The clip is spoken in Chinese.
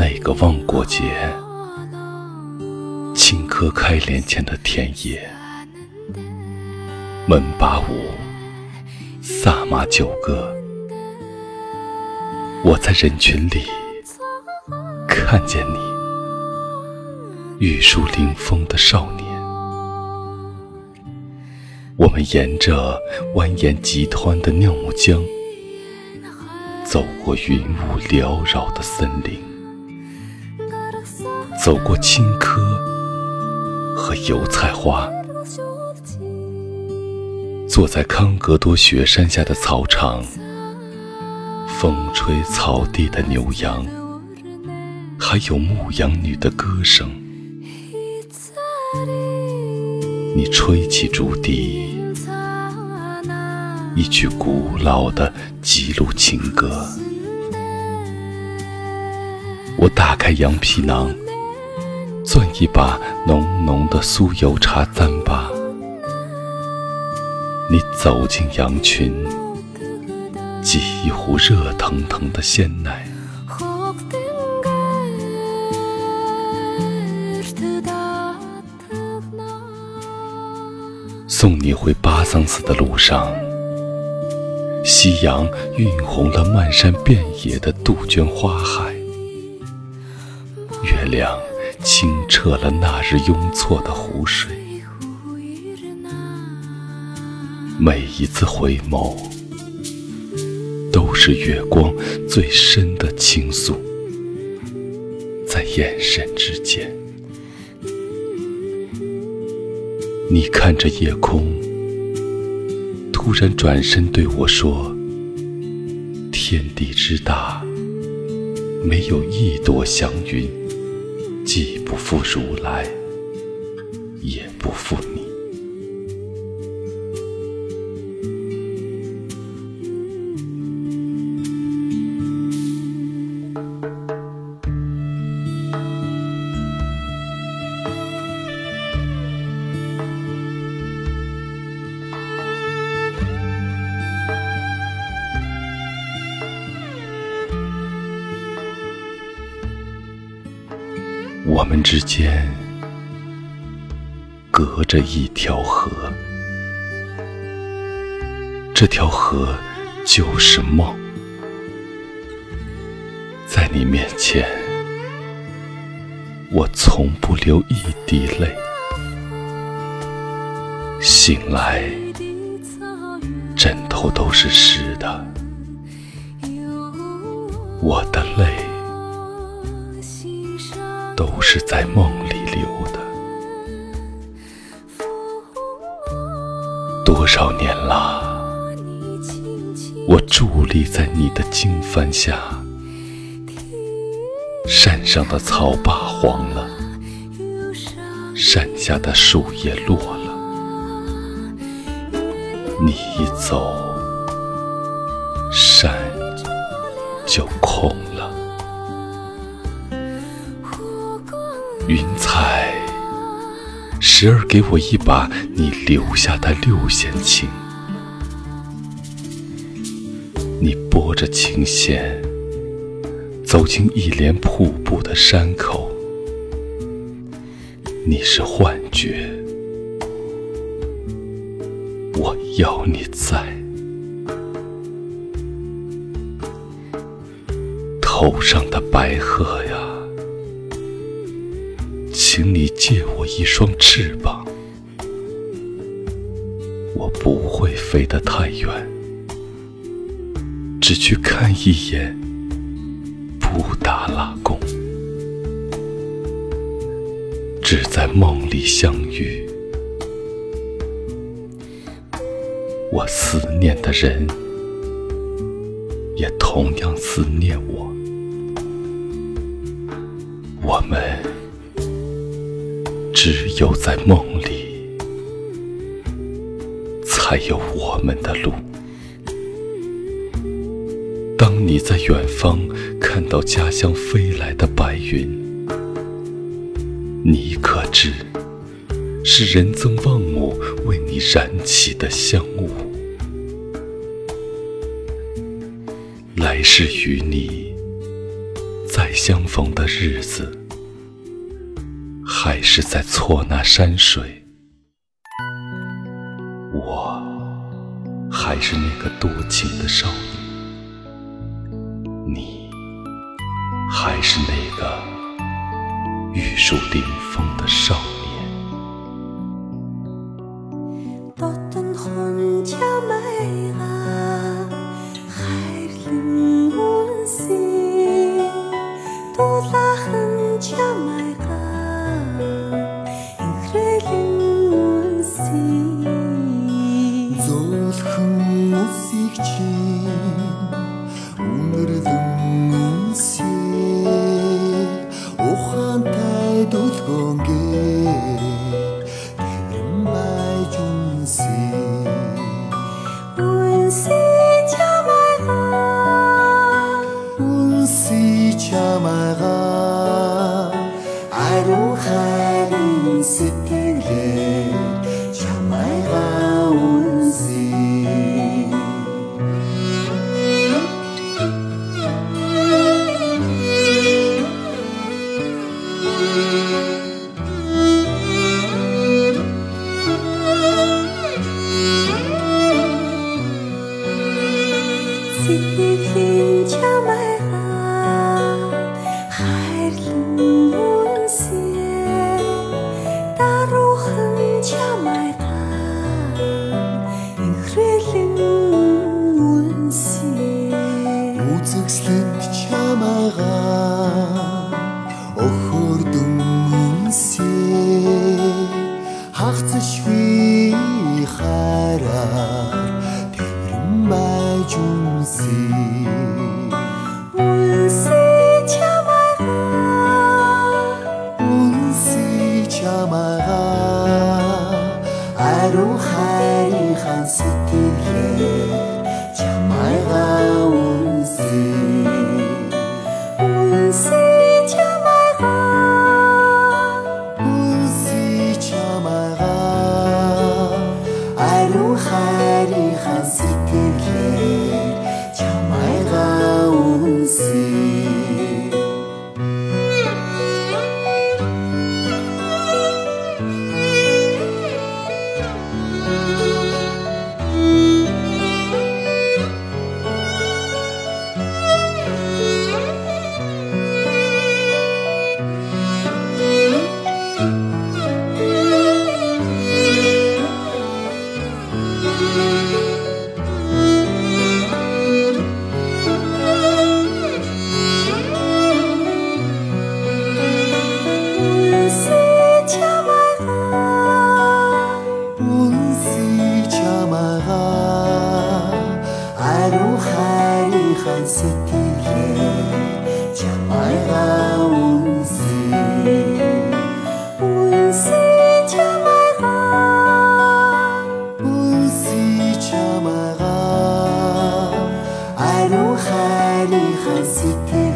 那个望过节，青稞开镰前的田野，门把舞，萨马九歌，我在人群里看见你，玉树临风的少年。我们沿着蜿蜒急湍的尿木江，走过云雾缭绕的森林，走过青稞和油菜花，坐在康格多雪山下的草场，风吹草地的牛羊，还有牧羊女的歌声。你吹起竹笛，一曲古老的吉鲁情歌。我打开羊皮囊，攥一把浓浓的酥油茶糌粑。你走进羊群，挤一壶热腾腾的鲜奶。送你回巴桑寺的路上，夕阳晕红了漫山遍野的杜鹃花海，清澈了那日拥错的湖水。每一次回眸，都是月光最深的倾诉，在眼神之间。你看着夜空，突然转身对我说：“天地之大，没有一朵祥云，既不负如来，也不负你。”我们之间隔着一条河，这条河就是梦。在你面前，我从不流一滴泪。醒来，枕头都是湿的，我的。都是在梦里流的。多少年了，我伫立在你的经幡下，山上的草坝黄了，山下的树叶落了，你一走，山就空云彩，时而给我一把你留下的六弦琴。你拨着琴弦，走进一帘瀑布的山口。你是幻觉，我要你在。头上的白鹤呀！请你借我一双翅膀，我不会飞得太远，只去看一眼布达拉宫，只在梦里相遇。我思念的人，也同样思念我，我们。有在梦里，才有我们的路。当你在远方看到家乡飞来的白云，你可知是仁增旺姆为你燃起的香雾？来世与你，再相逢的日子，还是在错那山水。我还是那个多情的少女，你还是那个玉树临风的少女 sich zieht. Cha Сэтгэлээ чамайгаа үнсээ. Үнсээ чамайгаа. Үнсээ чамайгаа. Ариун хайрын сэтгэлээ